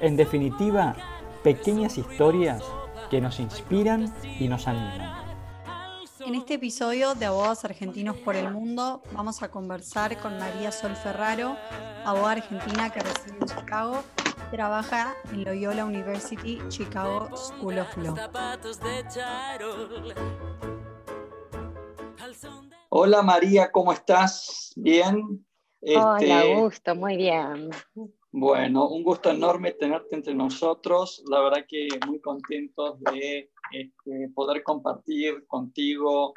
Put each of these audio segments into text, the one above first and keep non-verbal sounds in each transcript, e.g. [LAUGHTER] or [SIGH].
En definitiva, pequeñas historias que nos inspiran y nos animan. En este episodio de Abogados Argentinos por el Mundo vamos a conversar con María Sol Ferraro, abogada argentina que reside en Chicago y trabaja en Loyola University Chicago School of Law. Hola María, ¿cómo estás? ¿Bien? Hola, este, gusto, muy bien. Bueno, un gusto enorme tenerte entre nosotros. La verdad que muy contentos de este, poder compartir contigo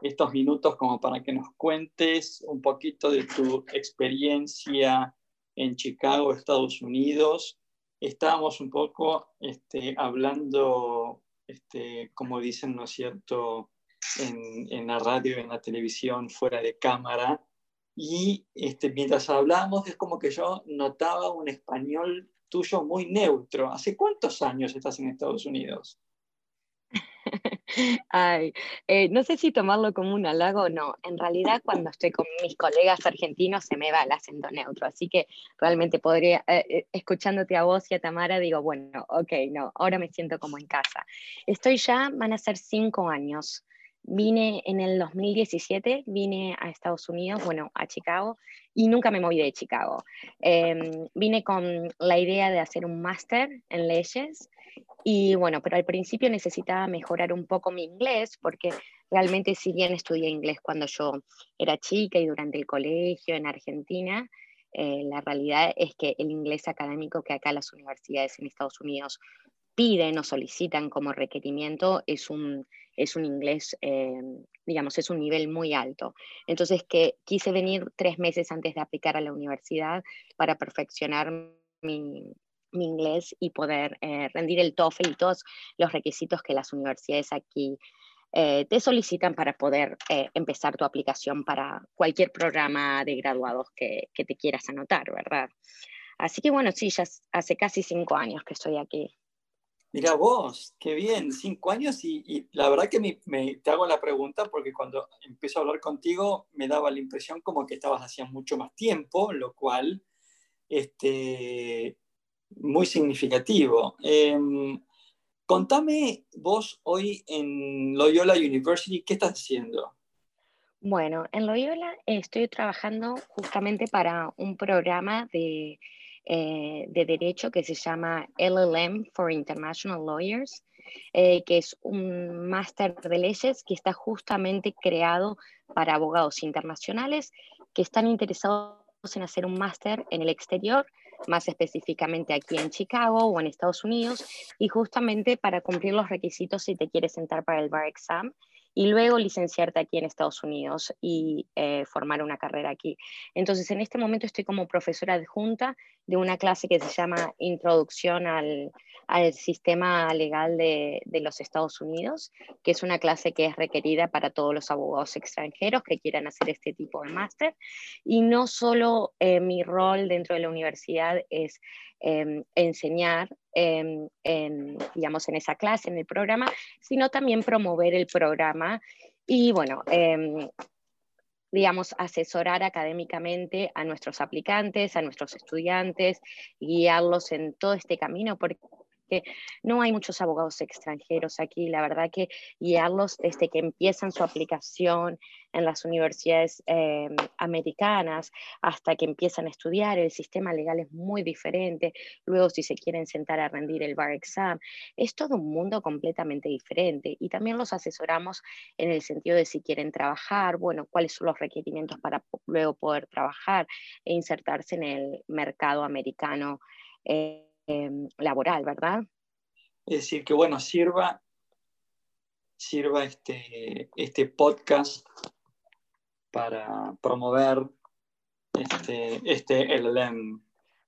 estos minutos como para que nos cuentes un poquito de tu experiencia en Chicago, Estados Unidos. Estábamos un poco este, hablando, este, como dicen, ¿no es cierto?, en, en la radio, en la televisión, fuera de cámara, y este, mientras hablábamos es como que yo notaba un español tuyo muy neutro. ¿Hace cuántos años estás en Estados Unidos? [LAUGHS] Ay, eh, no sé si tomarlo como un halago o no. En realidad, cuando estoy con mis colegas argentinos, se me va el acento neutro. Así que realmente podría, eh, eh, escuchándote a vos y a Tamara, digo, bueno, ok, no, ahora me siento como en casa. Estoy ya, van a ser cinco años Vine en el 2017, vine a Estados Unidos, bueno, a Chicago, y nunca me moví de Chicago. Em, vine con la idea de hacer un máster en leyes, y bueno, pero al principio necesitaba mejorar un poco mi inglés, porque realmente si bien estudié inglés cuando yo era chica y durante el colegio en Argentina, eh, la realidad es que el inglés académico que acá las universidades en Estados Unidos piden o solicitan como requerimiento es un, es un inglés, eh, digamos, es un nivel muy alto. Entonces, que quise venir tres meses antes de aplicar a la universidad para perfeccionar mi, inglés y poder eh, rendir el TOEFL y todos los requisitos que las universidades aquí eh, te solicitan para poder empezar tu aplicación para cualquier programa de graduados que, que te quieras anotar, ¿verdad? Así que bueno, sí, ya hace casi cinco años que estoy aquí. Mira vos, qué bien, cinco años y, la verdad que me, te hago la pregunta porque cuando empiezo a hablar contigo me daba la impresión como que estabas hacía mucho más tiempo, lo cual, este, muy significativo. Em, contame vos hoy en Loyola University, ¿qué estás haciendo? Bueno, en Loyola estoy trabajando justamente para un programa de eh, de derecho que se llama LLM for International Lawyers, eh, que es un máster de leyes que está justamente creado para abogados internacionales que están interesados en hacer un máster en el exterior, más específicamente aquí en Chicago o en Estados Unidos, y justamente para cumplir los requisitos si te quieres sentar para el bar exam y luego licenciarte aquí en Estados Unidos y eh, formar una carrera aquí. Entonces, en este momento estoy como profesora adjunta de una clase que se llama Introducción al, al Sistema Legal de, de, los Estados Unidos, que es una clase que es requerida para todos los abogados extranjeros que quieran hacer este tipo de máster. Y no solo eh, mi rol dentro de la universidad es Em, enseñar em, en, digamos, en esa clase, en el programa, sino también promover el programa y, bueno, em, digamos, asesorar académicamente a nuestros aplicantes, a nuestros estudiantes, guiarlos en todo este camino, porque que no hay muchos abogados extranjeros aquí, la verdad que guiarlos desde que empiezan su aplicación en las universidades eh, americanas hasta que empiezan a estudiar, el sistema legal es muy diferente, luego si se quieren sentar a rendir el bar exam, es todo un mundo completamente diferente y también los asesoramos en el sentido de si quieren trabajar, bueno, cuáles son los requerimientos para luego poder trabajar e insertarse en el mercado americano. Eh, Em, laboral, ¿verdad? Es decir, que bueno, sirva, sirva este, este podcast para promover este, este LLM.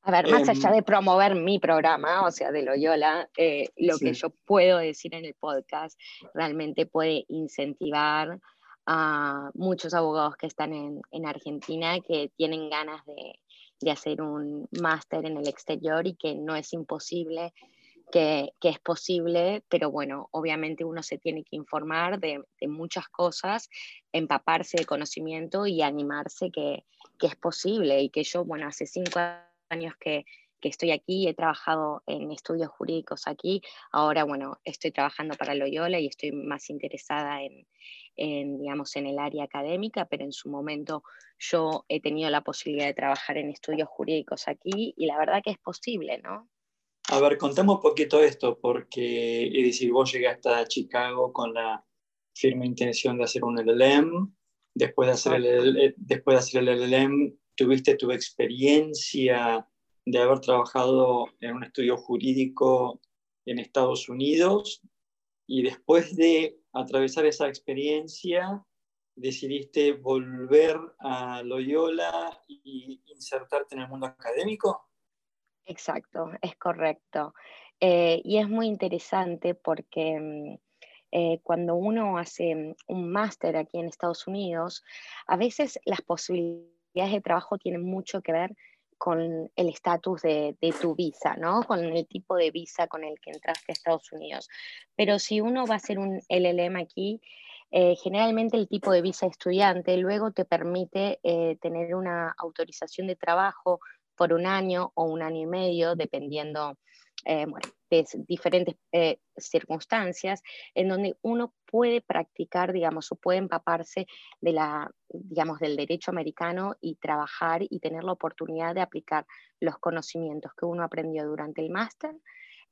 A ver, más allá em, de promover mi programa, o sea, de Loyola, eh, lo que yo puedo decir en el podcast realmente puede incentivar a muchos abogados que están en, en Argentina que tienen ganas de, de hacer un máster en el exterior y que no es imposible, que, que, es posible, pero bueno, obviamente uno se tiene que informar de, de muchas cosas, empaparse de conocimiento y animarse que, que, es posible. Y que yo, bueno, hace cinco años que, que estoy aquí, he trabajado en estudios jurídicos aquí, ahora, bueno, estoy trabajando para Loyola y estoy más interesada en, en, digamos, en el área académica, pero en su momento yo he tenido la posibilidad de trabajar en estudios jurídicos aquí y la verdad que es posible, ¿no? A ver, contame un poquito esto, porque es decir, vos llegaste a Chicago con la firme intención de hacer un LLM, después de hacer el, después de hacer el LLM tuviste tu experiencia de haber trabajado en un estudio jurídico en Estados Unidos y después de atravesar esa experiencia, decidiste volver a Loyola y insertarte en el mundo académico? Exacto, es correcto. Eh, y es muy interesante porque mm, eh, cuando uno hace un máster aquí en Estados Unidos, a veces las posibilidades de trabajo tienen mucho que ver con el estatus de, tu visa, ¿no? Con el tipo de visa con el que entraste a Estados Unidos. Pero si uno va a hacer un LLM aquí, eh, generalmente el tipo de visa estudiante luego te permite eh, tener una autorización de trabajo por un año o un año y medio, dependiendo eh, de diferentes eh, circunstancias en donde uno puede practicar, digamos, o puede empaparse de la, digamos, del derecho americano y trabajar y tener la oportunidad de aplicar los conocimientos que uno aprendió durante el máster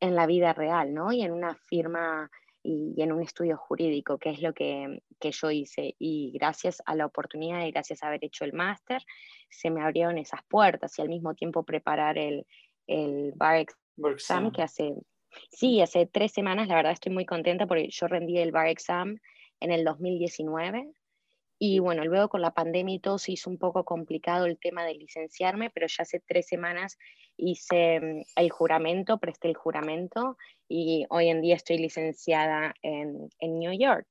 en la vida real, ¿no? Y en una firma y, en un estudio jurídico, que es lo que, que, yo hice. Y gracias a la oportunidad y gracias a haber hecho el máster, se me abrieron esas puertas y al mismo tiempo preparar el, el bar exam, que hace, sí, hace tres semanas, la verdad estoy muy contenta porque yo rendí el bar exam en el 2019 y bueno, luego con la pandemia y todo se hizo un poco complicado el tema de licenciarme, pero ya hace tres semanas hice mm, el juramento, presté el juramento y hoy en día estoy licenciada en, en New York.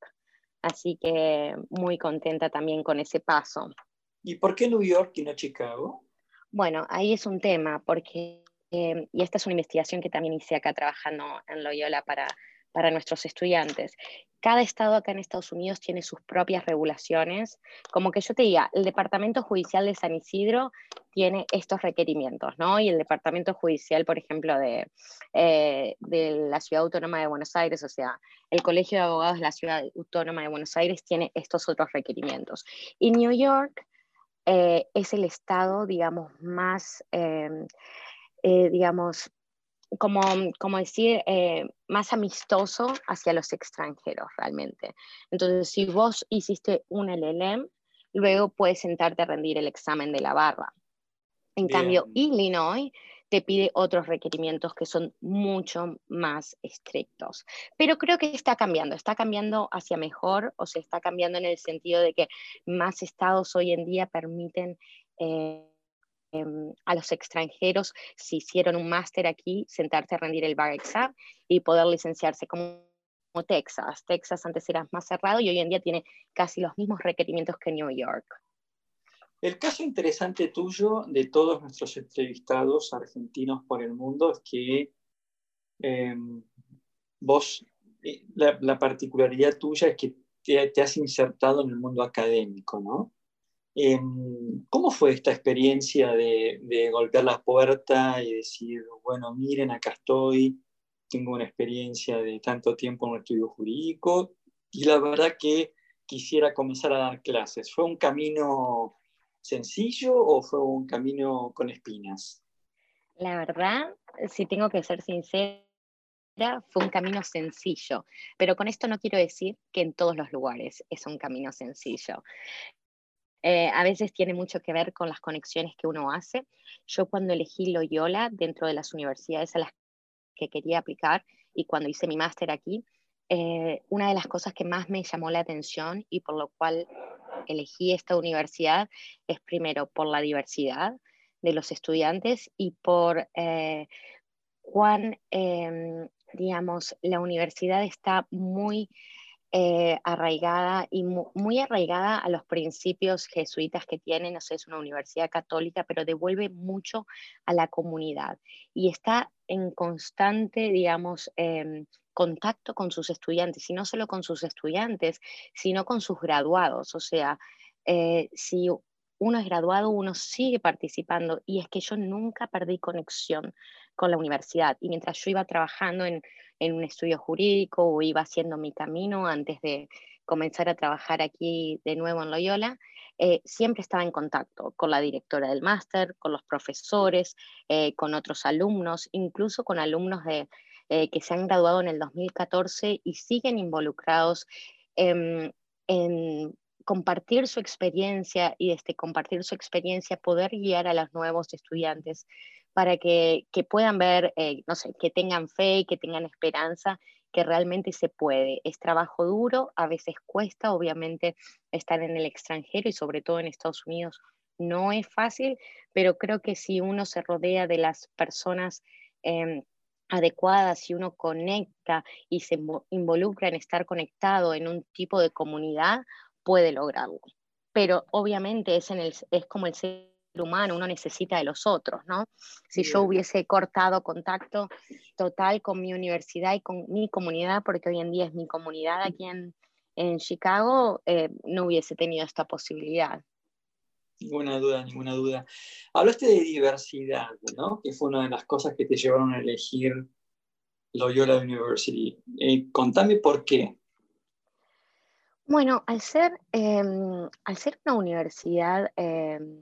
Así que muy contenta también con ese paso. ¿Y por qué New York y no Chicago? Bueno, ahí es un tema, porque Em, y esta es una investigación que también hice acá trabajando en Loyola para, para nuestros estudiantes. Cada estado acá en Estados Unidos tiene sus propias regulaciones. Como que yo te diga, el Departamento Judicial de San Isidro tiene estos requerimientos, ¿no? Y el Departamento Judicial, por ejemplo, de, eh, de la Ciudad Autónoma de Buenos Aires, o sea, el Colegio de Abogados de la Ciudad Autónoma de Buenos Aires tiene estos otros requerimientos. Y New York eh, es el estado, digamos, más... eh, digamos, como, como decir, eh, más amistoso hacia los extranjeros realmente. Entonces, si vos hiciste un LLM, luego puedes sentarte a rendir el examen de la barra. En cambio, Illinois te pide otros requerimientos que son mucho más estrictos. Pero creo que está cambiando, está cambiando hacia mejor o se está cambiando en el sentido de que más estados hoy en día permiten... Eh, a los extranjeros, si hicieron un máster aquí, sentarse a rendir el bar exam y poder licenciarse como, Texas. Texas antes era más cerrado y hoy en día tiene casi los mismos requerimientos que New York. El caso interesante tuyo de todos nuestros entrevistados argentinos por el mundo es que em, vos, eh, la, particularidad tuya es que te, te, has insertado en el mundo académico, ¿no? Em, ¿Cómo fue esta experiencia de, golpear la puerta y decir, bueno, miren, acá estoy, tengo una experiencia de tanto tiempo en un estudio jurídico y la verdad que quisiera comenzar a dar clases? ¿Fue un camino sencillo o fue un camino con espinas? La verdad, si tengo que ser sincera, fue un camino sencillo, pero con esto no quiero decir que en todos los lugares es un camino sencillo. Eh, a veces tiene mucho que ver con las conexiones que uno hace. Yo cuando elegí Loyola dentro de las universidades a las que quería aplicar y cuando hice mi máster aquí, eh, una de las cosas que más me llamó la atención y por lo cual elegí esta universidad es primero por la diversidad de los estudiantes y por eh, cuán, em, digamos, la universidad está muy eh, arraigada y muy, arraigada a los principios jesuitas que tiene, no sé, es una universidad católica, pero devuelve mucho a la comunidad y está en constante, digamos, em, contacto con sus estudiantes, y no solo con sus estudiantes, sino con sus graduados. O sea, eh, si uno es graduado, uno sigue participando, y es que yo nunca perdí conexión con la universidad. Y mientras yo iba trabajando en en un estudio jurídico o iba haciendo mi camino antes de comenzar a trabajar aquí de nuevo en Loyola, eh, siempre estaba en contacto con la directora del máster, con los profesores, eh, con otros alumnos, incluso con alumnos de, eh, que se han graduado en el 2014 y siguen involucrados en, en compartir su experiencia y este compartir su experiencia poder guiar a los nuevos estudiantes para que, puedan ver, eh, no sé, que tengan fe, que tengan esperanza, que realmente se puede. Es trabajo duro, a veces cuesta, obviamente, estar en el extranjero y sobre todo en Estados Unidos no es fácil, pero creo que si uno se rodea de las personas em, adecuadas, si uno conecta y se involucra en estar conectado en un tipo de comunidad, puede lograrlo. Pero obviamente es, en el, es como el humano, uno necesita de los otros, ¿no? Si yo hubiese cortado contacto total con mi universidad y con mi comunidad, porque hoy en día es mi comunidad aquí en, Chicago, eh, no hubiese tenido esta posibilidad. Ninguna duda, ninguna duda. Hablaste de diversidad, ¿no? Que fue una de las cosas que te llevaron a elegir Loyola University. Eh, contame por qué. Bueno, al ser, em, al ser una universidad em,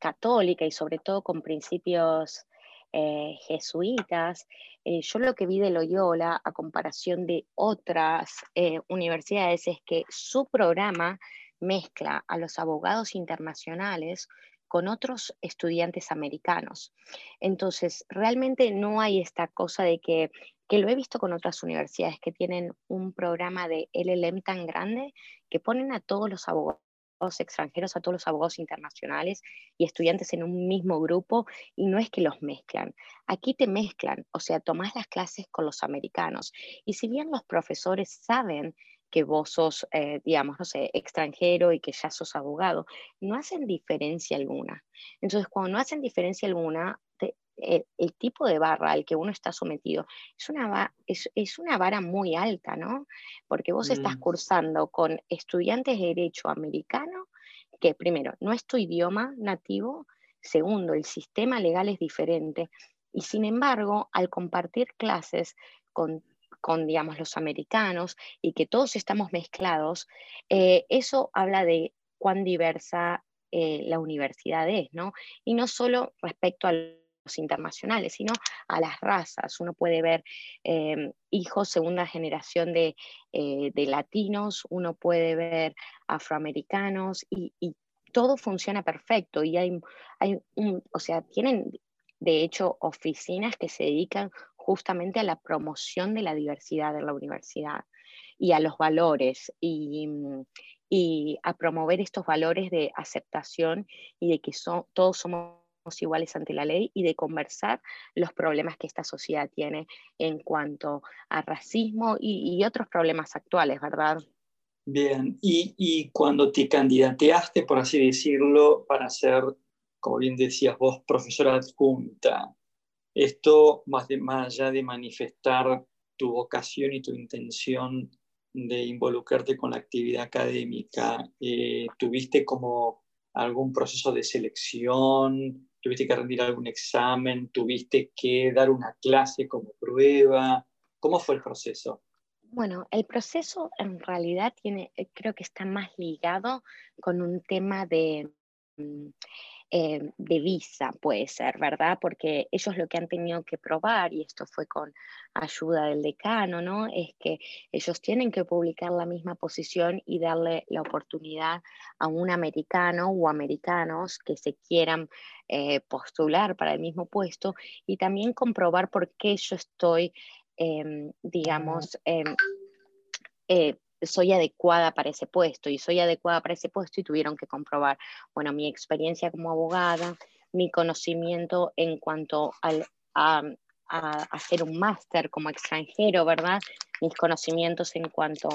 católica y sobre todo con principios eh, jesuitas, eh, yo lo que vi de Loyola a comparación de otras eh, universidades es que su programa mezcla a los abogados internacionales con otros estudiantes americanos. Entonces, realmente no hay esta cosa de que, que lo he visto con otras universidades que tienen un programa de LLM tan grande que ponen a todos los abogados extranjeros, a todos los abogados internacionales y estudiantes en un mismo grupo y no es que los mezclan. Aquí te mezclan, o sea, tomás las clases con los americanos y si bien los profesores saben que vos sos, eh, digamos, no sé, extranjero y que ya sos abogado, no hacen diferencia alguna. Entonces, cuando no hacen diferencia alguna, el, tipo de barra al que uno está sometido es una, es, una vara muy alta, ¿no? Porque vos estás mm. cursando con estudiantes de derecho americano, que primero, no es tu idioma nativo, segundo, el sistema legal es diferente, y sin embargo, al compartir clases con con, digamos, los americanos y que todos estamos mezclados, eh, eso habla de cuán diversa eh, la universidad es, ¿no? Y no solo respecto al internacionales, sino a las razas. Uno puede ver em, hijos segunda generación de, eh, de, latinos, uno puede ver afroamericanos y, todo funciona perfecto. Y hay, hay un, o sea, tienen de hecho oficinas que se dedican justamente a la promoción de la diversidad de la universidad y a los valores y, y a promover estos valores de aceptación y de que son, todos somos iguales ante la ley y de conversar los problemas que esta sociedad tiene en cuanto a racismo y, otros problemas actuales, ¿verdad? Bien, y, cuando te candidateaste, por así decirlo, para ser, como bien decías vos, profesora adjunta, esto más allá de manifestar tu vocación y tu intención de involucrarte con la actividad académica, eh, ¿tuviste como algún proceso de selección? Tuviste que rendir algún examen, tuviste que dar una clase como prueba. ¿Cómo fue el proceso? Bueno, el proceso en realidad tiene, eh, creo que está más ligado con un tema de mm, eh, de visa, puede ser, ¿verdad? Porque ellos lo que han tenido que probar, y esto fue con ayuda del decano, ¿no? Es que ellos tienen que publicar la misma posición y darle la oportunidad a un americano o americanos que se quieran eh, postular para el mismo puesto y también comprobar por qué yo estoy, em, digamos, em, eh, soy adecuada para ese puesto y soy adecuada para ese puesto y tuvieron que comprobar, bueno, mi experiencia como abogada, mi conocimiento en cuanto al, a, hacer un máster como extranjero, ¿verdad? Mis conocimientos en cuanto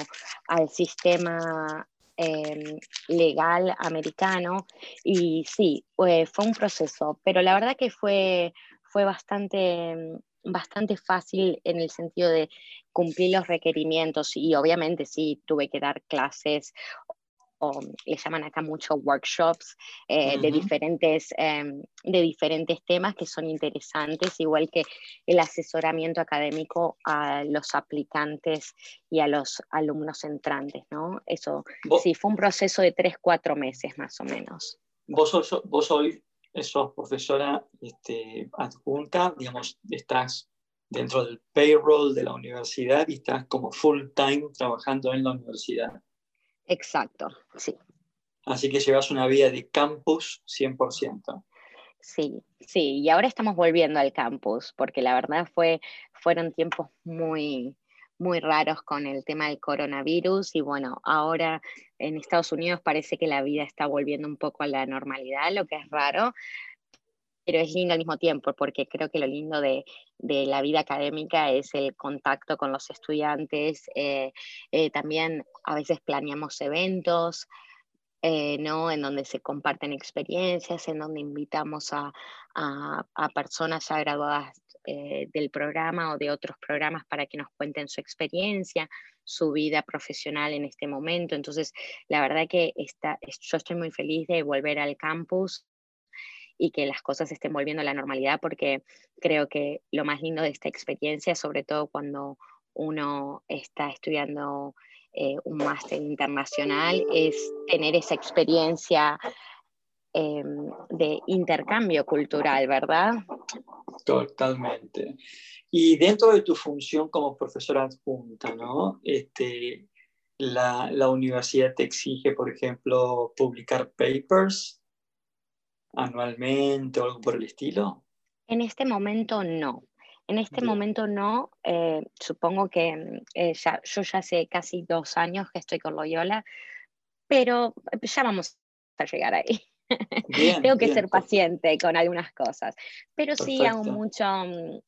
al sistema em, legal americano. Y sí, fue un proceso, pero la verdad que fue, fue bastante bastante fácil en el sentido de cumplir los requerimientos y obviamente sí tuve que dar clases o le llaman acá mucho workshops eh, de, diferentes, em, de diferentes temas que son interesantes, igual que el asesoramiento académico a los aplicantes y a los alumnos entrantes, ¿no? Eso sí, fue un proceso de tres, cuatro meses más o menos. Vos, sos, vos hoy sos profesora este, adjunta, digamos, estás dentro del payroll de la universidad y estás como full time trabajando en la universidad. Exacto, sí. Así que llevas una vida de campus 100%. Sí, sí, y ahora estamos volviendo al campus, porque la verdad fue, fueron tiempos muy, muy raros con el tema del coronavirus y bueno, ahora en Estados Unidos parece que la vida está volviendo un poco a la normalidad, lo que es raro, pero es lindo al mismo tiempo, porque creo que lo lindo de, la vida académica es el contacto con los estudiantes. Eh, eh, también a veces planeamos eventos, eh, ¿no? en donde se comparten experiencias, en donde invitamos a, a personas ya graduadas del programa o de otros programas para que nos cuenten su experiencia, su vida profesional en este momento. Entonces, la verdad que está, yo estoy muy feliz de volver al campus y que las cosas estén volviendo a la normalidad, porque creo que lo más lindo de esta experiencia, sobre todo cuando uno está estudiando eh, un máster internacional, es tener esa experiencia em, de intercambio cultural, ¿verdad? Totalmente. Y dentro de tu función como profesora adjunta, ¿no? Este, la, la, universidad te exige, por ejemplo, publicar papers anualmente o algo por el estilo? En este momento no. En este momento no. Eh, supongo que eh, ya, yo ya hace casi dos años que estoy con Loyola, pero ya vamos a llegar ahí. Tengo que ser paciente con algunas cosas, pero sí hago mucho,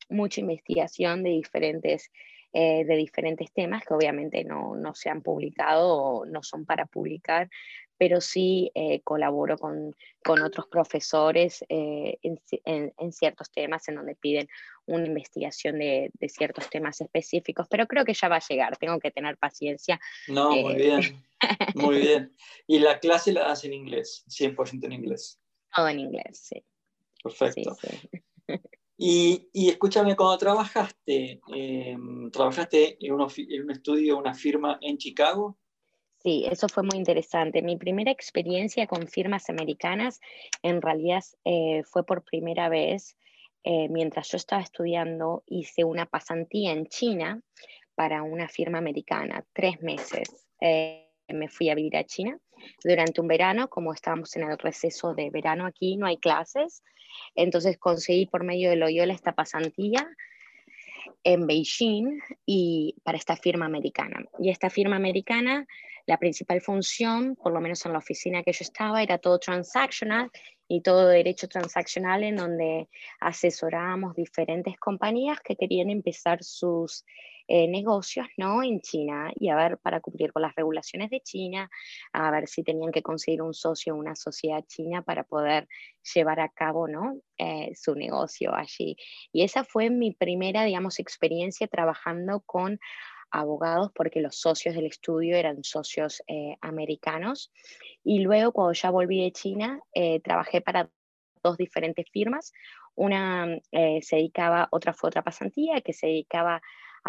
mucha investigación de diferentes, eh, de diferentes temas que obviamente no, no, se han publicado o no son para publicar, pero sí eh, colaboro con, con, otros profesores eh, en, en, ciertos temas en donde piden una investigación de, de, ciertos temas específicos, pero creo que ya va a llegar, tengo que tener paciencia. No, muy eh, bien, [LAUGHS] muy bien. ¿Y la clase la das en inglés, 100% en inglés? Todo en inglés, sí. Perfecto. [LAUGHS] Y, escúchame, cuando trabajaste, em, ¿trabajaste en, en un estudio, una firma en Chicago? Sí, eso fue muy interesante. Mi primera experiencia con firmas americanas en realidad eh, fue por primera vez eh, mientras yo estaba estudiando, hice una pasantía en China para una firma americana, tres meses. Eh, me fui a vivir a China durante un verano, como estábamos en el receso de verano aquí, no hay clases, entonces conseguí por medio de Loyola esta pasantía en Beijing y para esta firma americana. Y esta firma americana la principal función, por lo menos en la oficina que yo estaba, era todo transactional y todo derecho transaccional en donde asesorábamos diferentes compañías que querían empezar sus eh, negocios ¿no? en China y a ver para cumplir con las regulaciones de China, a ver si tenían que conseguir un socio una sociedad china para poder llevar a cabo ¿no? Eh, su negocio allí. Y esa fue mi primera, digamos, experiencia trabajando con abogados porque los socios del estudio eran socios eh, americanos. Y luego cuando ya volví de China, trabajé para dos diferentes firmas. Una se dedicaba, otra fue otra pasantía que se dedicaba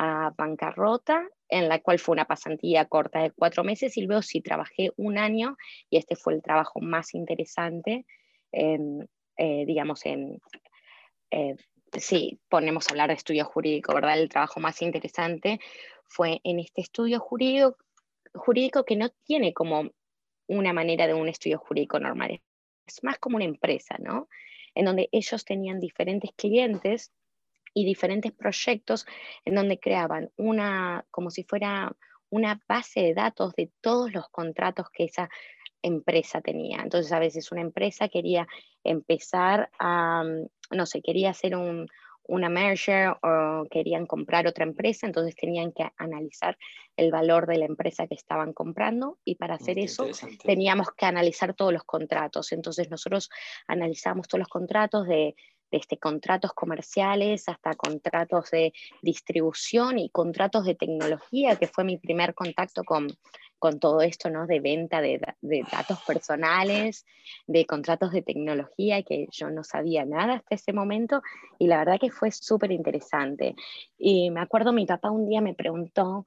a bancarrota, en la cual fue una pasantía corta de cuatro meses y luego sí trabajé un año y este fue el trabajo más interesante, digamos, en, sí, ponemos a hablar de estudio jurídico, ¿verdad? El trabajo más interesante fue en este estudio jurídico, jurídico que no tiene como una manera de un estudio jurídico normal, es más como una empresa, ¿no? En donde ellos tenían diferentes clientes y diferentes proyectos en donde creaban una, como si fuera una base de datos de todos los contratos que esa empresa tenía. Entonces a veces una empresa quería empezar a, mm, no sé, quería hacer un, una merger o querían comprar otra empresa, entonces tenían que analizar el valor de la empresa que estaban comprando y para hacer eso teníamos que analizar todos los contratos. Entonces nosotros analizamos todos los contratos de desde contratos comerciales hasta contratos de distribución y contratos de tecnología, que fue mi primer contacto con, con todo esto, ¿no? De venta de, datos personales, de contratos de tecnología, que yo no sabía nada hasta ese momento, y la verdad que fue súper interesante. Y me acuerdo, mi papá un día me preguntó,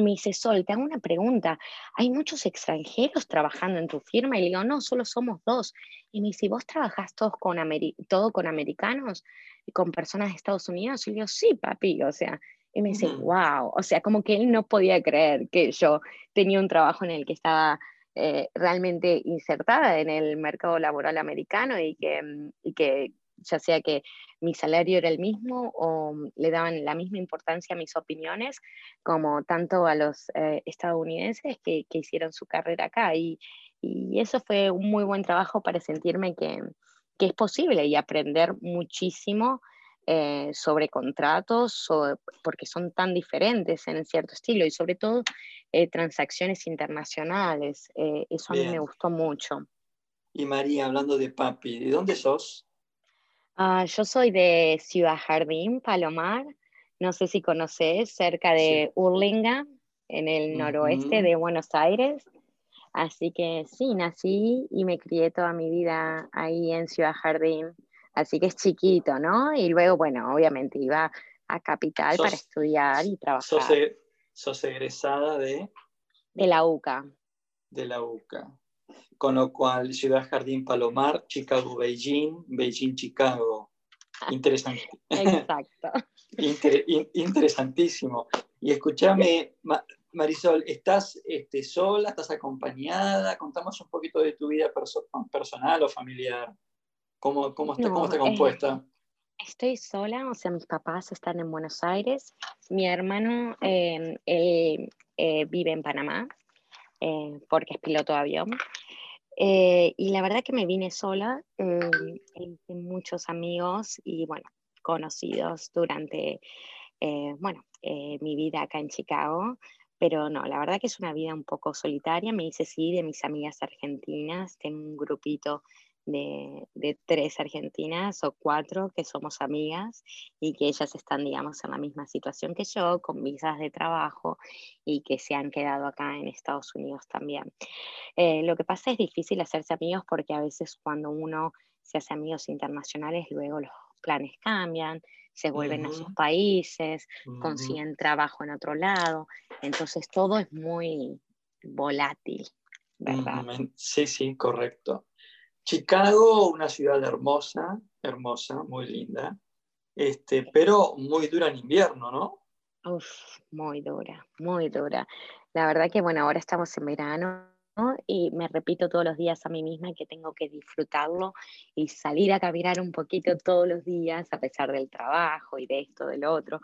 me dice, Sol, te hago una pregunta. ¿Hay muchos extranjeros trabajando en tu firma? Y le digo, no, solo somos dos. Y me dice, ¿vos trabajás todos con todo con americanos y con personas de Estados Unidos? Y le digo, sí, papi, o sea, y me dice, wow, o sea, como que él no podía creer que yo tenía un trabajo en el que estaba eh, realmente insertada en el mercado laboral americano y que, y que ya sea que mi salario era el mismo o le daban la misma importancia a mis opiniones como tanto a los eh, estadounidenses que, que, hicieron su carrera acá. Y, y, eso fue un muy buen trabajo para sentirme que, que es posible y aprender muchísimo eh, sobre contratos, porque son tan diferentes en cierto estilo y sobre todo eh, transacciones internacionales. eso a mí me gustó mucho. Y María, hablando de papi, ¿de dónde sos? Ah, yo soy de Ciudad Jardín, Palomar. No sé si conoces, cerca de Urlinga, en el noroeste de Buenos Aires. Así que sí, nací y me crié toda mi vida ahí en Ciudad Jardín. Así que es chiquito, ¿no? Y luego, bueno, obviamente iba a Capital para estudiar y trabajar. Sos, e, sos egresada de... De la UCA. De la UCA con lo cual Ciudad Jardín Palomar, Chicago Beijing, Beijing Chicago. Interesante. Exacto. [LAUGHS] interesantísimo. Y escúchame, Marisol, ¿estás este, sola? ¿Estás acompañada? Contamos un poquito de tu vida personal o familiar. ¿Cómo, cómo, está, cómo está compuesta? estoy sola, o sea, mis papás están en Buenos Aires. Mi hermano, eh, él eh, vive en Panamá, eh, porque es piloto de avión. Eh, y la verdad que me vine sola, eh, hice muchos amigos y bueno, conocidos durante, eh, bueno, mi vida acá en Chicago, pero no, la verdad que es una vida un poco solitaria, me hice sí de mis amigas argentinas, tengo un grupito de, tres argentinas o cuatro que somos amigas y que ellas están, digamos, en la misma situación que yo, con visas de trabajo y que se han quedado acá en Estados Unidos también. Eh, lo que pasa es difícil hacerse amigos porque a veces cuando uno se hace amigos internacionales, luego los planes cambian, se vuelven a sus países, consiguen trabajo en otro lado, entonces todo es muy volátil, ¿verdad? Sí, sí, correcto. Chicago, una ciudad hermosa, hermosa, muy linda, este, pero muy dura en invierno, ¿no? Uf, muy dura, muy dura. La verdad que, bueno, ahora estamos en verano y me repito todos los días a mí misma que tengo que disfrutarlo y salir a caminar un poquito todos los días, a pesar del trabajo y de esto, del otro,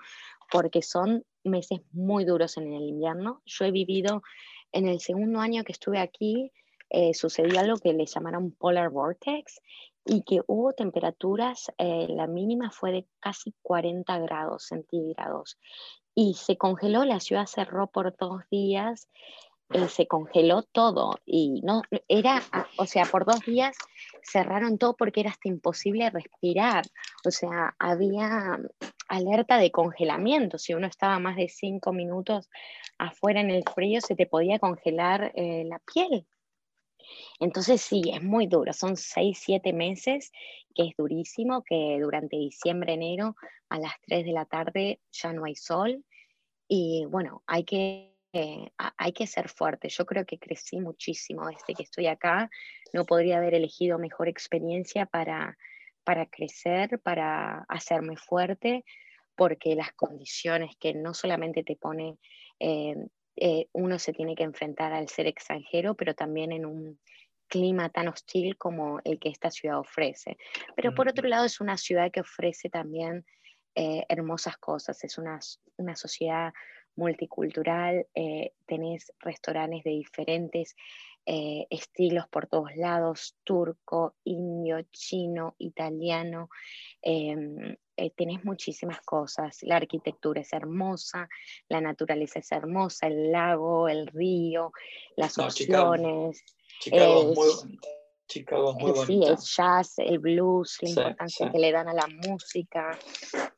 porque son meses muy duros en el invierno. Yo he vivido en el segundo año que estuve aquí, eh, sucedió algo que le llamaron polar vortex y que hubo temperaturas, eh, la mínima fue de casi 40 grados centígrados y se congeló, la ciudad cerró por dos días, eh, se congeló todo y no era, o sea, por dos días cerraron todo porque era hasta imposible respirar, o sea, había alerta de congelamiento, si uno estaba más de cinco minutos afuera en el frío se te podía congelar la piel. Entonces sí, es muy duro, son seis, siete meses, que es durísimo, que durante diciembre, enero, a las 3 de la tarde ya no hay sol. Y bueno, hay que, eh, hay que ser fuerte. Yo creo que crecí muchísimo desde que estoy acá. No podría haber elegido mejor experiencia para, para crecer, para hacerme fuerte, porque las condiciones que no solamente te pone eh, eh, uno se tiene que enfrentar al ser extranjero, pero también en un clima tan hostil como el que esta ciudad ofrece. Pero por otro lado es una ciudad que ofrece también eh, hermosas cosas, es una, una sociedad multicultural, eh, tenés restaurantes de diferentes eh, estilos por todos lados, turco, indio, chino, italiano, em, eh, tenés muchísimas cosas, la arquitectura es hermosa, la naturaleza es hermosa, el lago, el río, las opciones. Chicago, es muy, Chicago muy Sí, el jazz, el blues, la importancia que le dan a la música,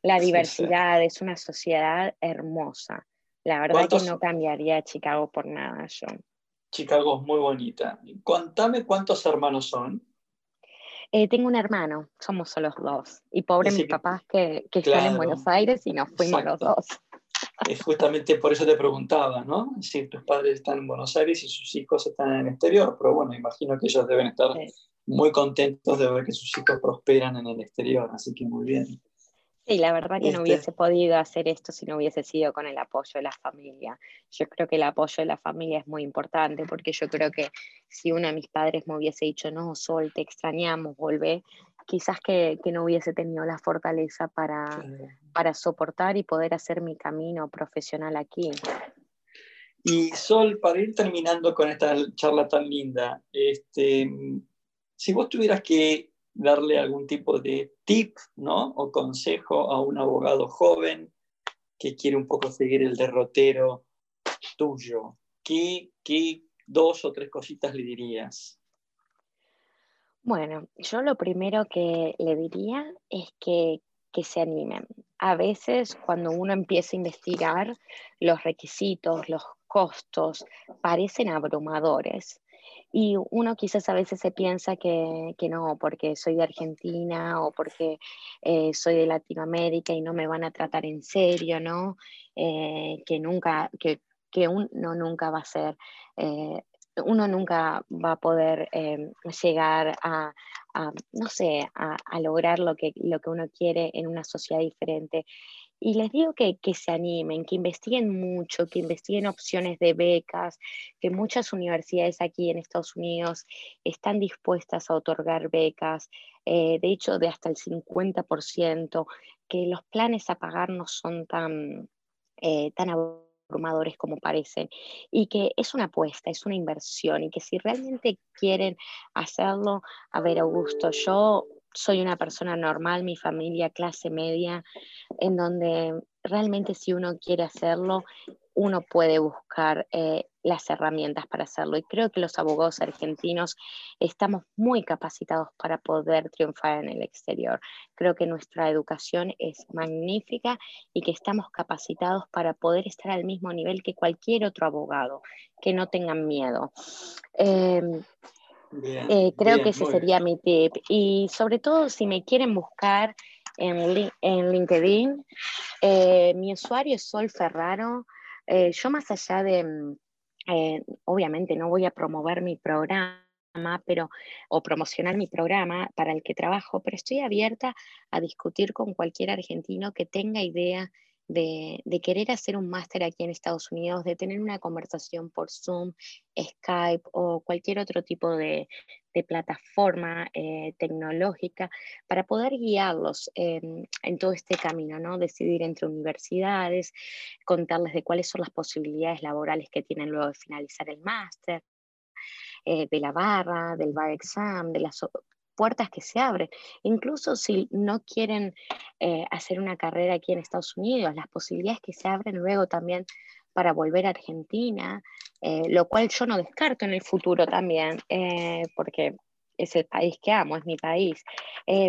la diversidad, es una sociedad hermosa. La verdad que no cambiaría Chicago por nada yo. Chicago es muy bonita. Contame cuántos hermanos son. Eh, tengo un hermano, somos solo dos. Y pobre mis papás que, que están en Buenos Aires y nos fuimos los dos. Es justamente por eso te preguntaba, ¿no? Si tus padres están en Buenos Aires y sus hijos están en el exterior, pero bueno, imagino que ellos deben estar muy contentos de ver que sus hijos prosperan en el exterior, así que muy bien. Sí, la verdad que no este hubiese podido hacer esto si no hubiese sido con el apoyo de la familia. Yo creo que el apoyo de la familia es muy importante porque yo creo que si uno de mis padres me hubiese dicho, no, Sol, te extrañamos, volvé, quizás que, no hubiese tenido la fortaleza para, para soportar y poder hacer mi camino profesional aquí. Y Sol, para ir terminando con esta charla tan linda, este, si vos tuvieras que darle algún tipo de tip ¿no? o consejo a un abogado joven que quiere un poco seguir el derrotero tuyo, ¿qué, qué dos o tres cositas le dirías? Bueno, yo lo primero que le diría es que, que se animen. A veces cuando uno empieza a investigar, los requisitos, los costos parecen abrumadores y uno quizás a veces se piensa que, no, porque soy de Argentina o porque eh, soy de Latinoamérica y no me van a tratar en serio, ¿no? Eh, que nunca, que, uno nunca va a ser, eh, uno nunca va a poder llegar a, no sé, a, a, lograr lo que, lo que uno quiere en una sociedad diferente. Y les digo que, se animen, que investiguen mucho, que investiguen opciones de becas, que muchas universidades aquí en Estados Unidos están dispuestas a otorgar becas, eh, de hecho de hasta el 50%, que los planes a pagar no son tan, eh, tan abrumadores como parecen y que es una apuesta, es una inversión y que si realmente quieren hacerlo, a ver Augusto, yo soy una persona normal, mi familia clase media, en donde realmente si uno quiere hacerlo, uno puede buscar eh, las herramientas para hacerlo. Y creo que los abogados argentinos estamos muy capacitados para poder triunfar en el exterior. Creo que nuestra educación es magnífica y que estamos capacitados para poder estar al mismo nivel que cualquier otro abogado, que no tengan miedo. Em, eh, creo que ese sería mi tip. Y sobre todo, si me quieren buscar en, en LinkedIn, eh, mi usuario es Sol Ferraro. Eh, yo más allá de, mm, obviamente no voy a promover mi programa, pero, o promocionar mi programa para el que trabajo, pero estoy abierta a discutir con cualquier argentino que tenga idea de, querer hacer un máster aquí en Estados Unidos, de tener una conversación por Zoom, Skype o cualquier otro tipo de, plataforma eh, tecnológica para poder guiarlos en todo este camino, ¿no? Decidir entre universidades, contarles de cuáles son las posibilidades laborales que tienen luego de finalizar el máster, eh, de la barra, del bar exam, de las puertas que se abren. Incluso si no quieren eh, hacer una carrera aquí en Estados Unidos, las posibilidades que se abren luego también para volver a Argentina, eh, lo cual yo no descarto en el futuro también, eh, porque es el país que amo, es mi país,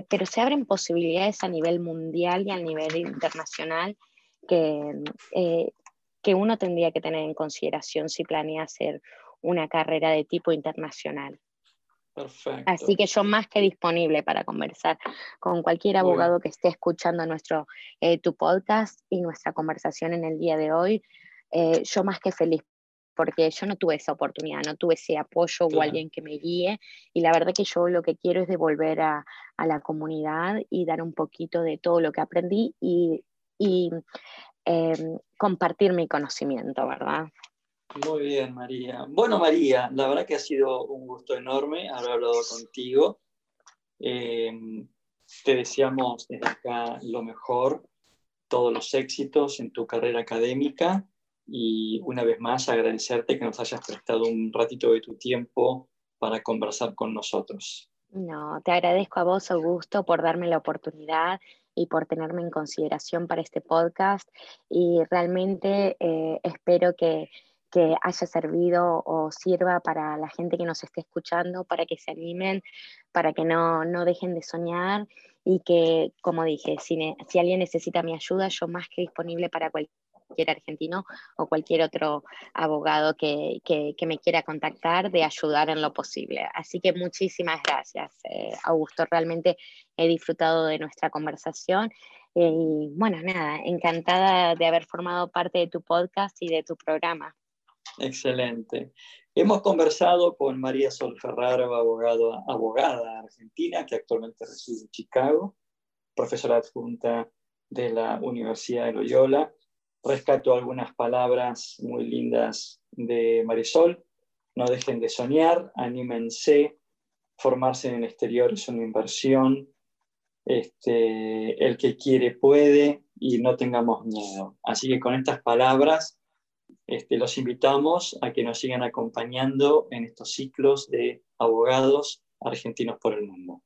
pero se abren posibilidades a nivel mundial y a nivel internacional que, que uno tendría que tener en consideración si planea hacer una carrera de tipo internacional. Así que yo más que disponible para conversar con cualquier abogado que esté escuchando nuestro, eh, tu podcast y nuestra conversación en el día de hoy. Eh, yo más que feliz porque yo no tuve esa oportunidad, no tuve ese apoyo o alguien que me guíe y la verdad que yo lo que quiero es devolver a, a la comunidad y dar un poquito de todo lo que aprendí y, y em, compartir mi conocimiento, ¿verdad? Muy bien, María. Bueno, María, la verdad que ha sido un gusto enorme haber hablado contigo. Em, te deseamos desde acá lo mejor, todos los éxitos en tu carrera académica y una vez más agradecerte que nos hayas prestado un ratito de tu tiempo para conversar con nosotros. No, te agradezco a vos, Augusto, por darme la oportunidad y por tenerme en consideración para este podcast y realmente eh, espero que, que haya servido o sirva para la gente que nos esté escuchando, para que se animen, para que no, no dejen de soñar y que, como dije, si, si alguien necesita mi ayuda, yo más que disponible para cualquier argentino o cualquier otro abogado que, que, me quiera contactar de ayudar en lo posible. Así que muchísimas gracias, eh, Augusto. Realmente he disfrutado de nuestra conversación eh, y bueno, nada, encantada de haber formado parte de tu podcast y de tu programa. Excelente. Hemos conversado con María Sol Ferraro, abogado, abogada argentina que actualmente reside en Chicago, profesora adjunta de la Universidad de Loyola rescato algunas palabras muy lindas de Marisol. No dejen de soñar, anímense, formarse en el exterior es una inversión. Este, el que quiere puede y no tengamos miedo. Así que con estas palabras este, los invitamos a que nos sigan acompañando en estos ciclos de abogados argentinos por el mundo.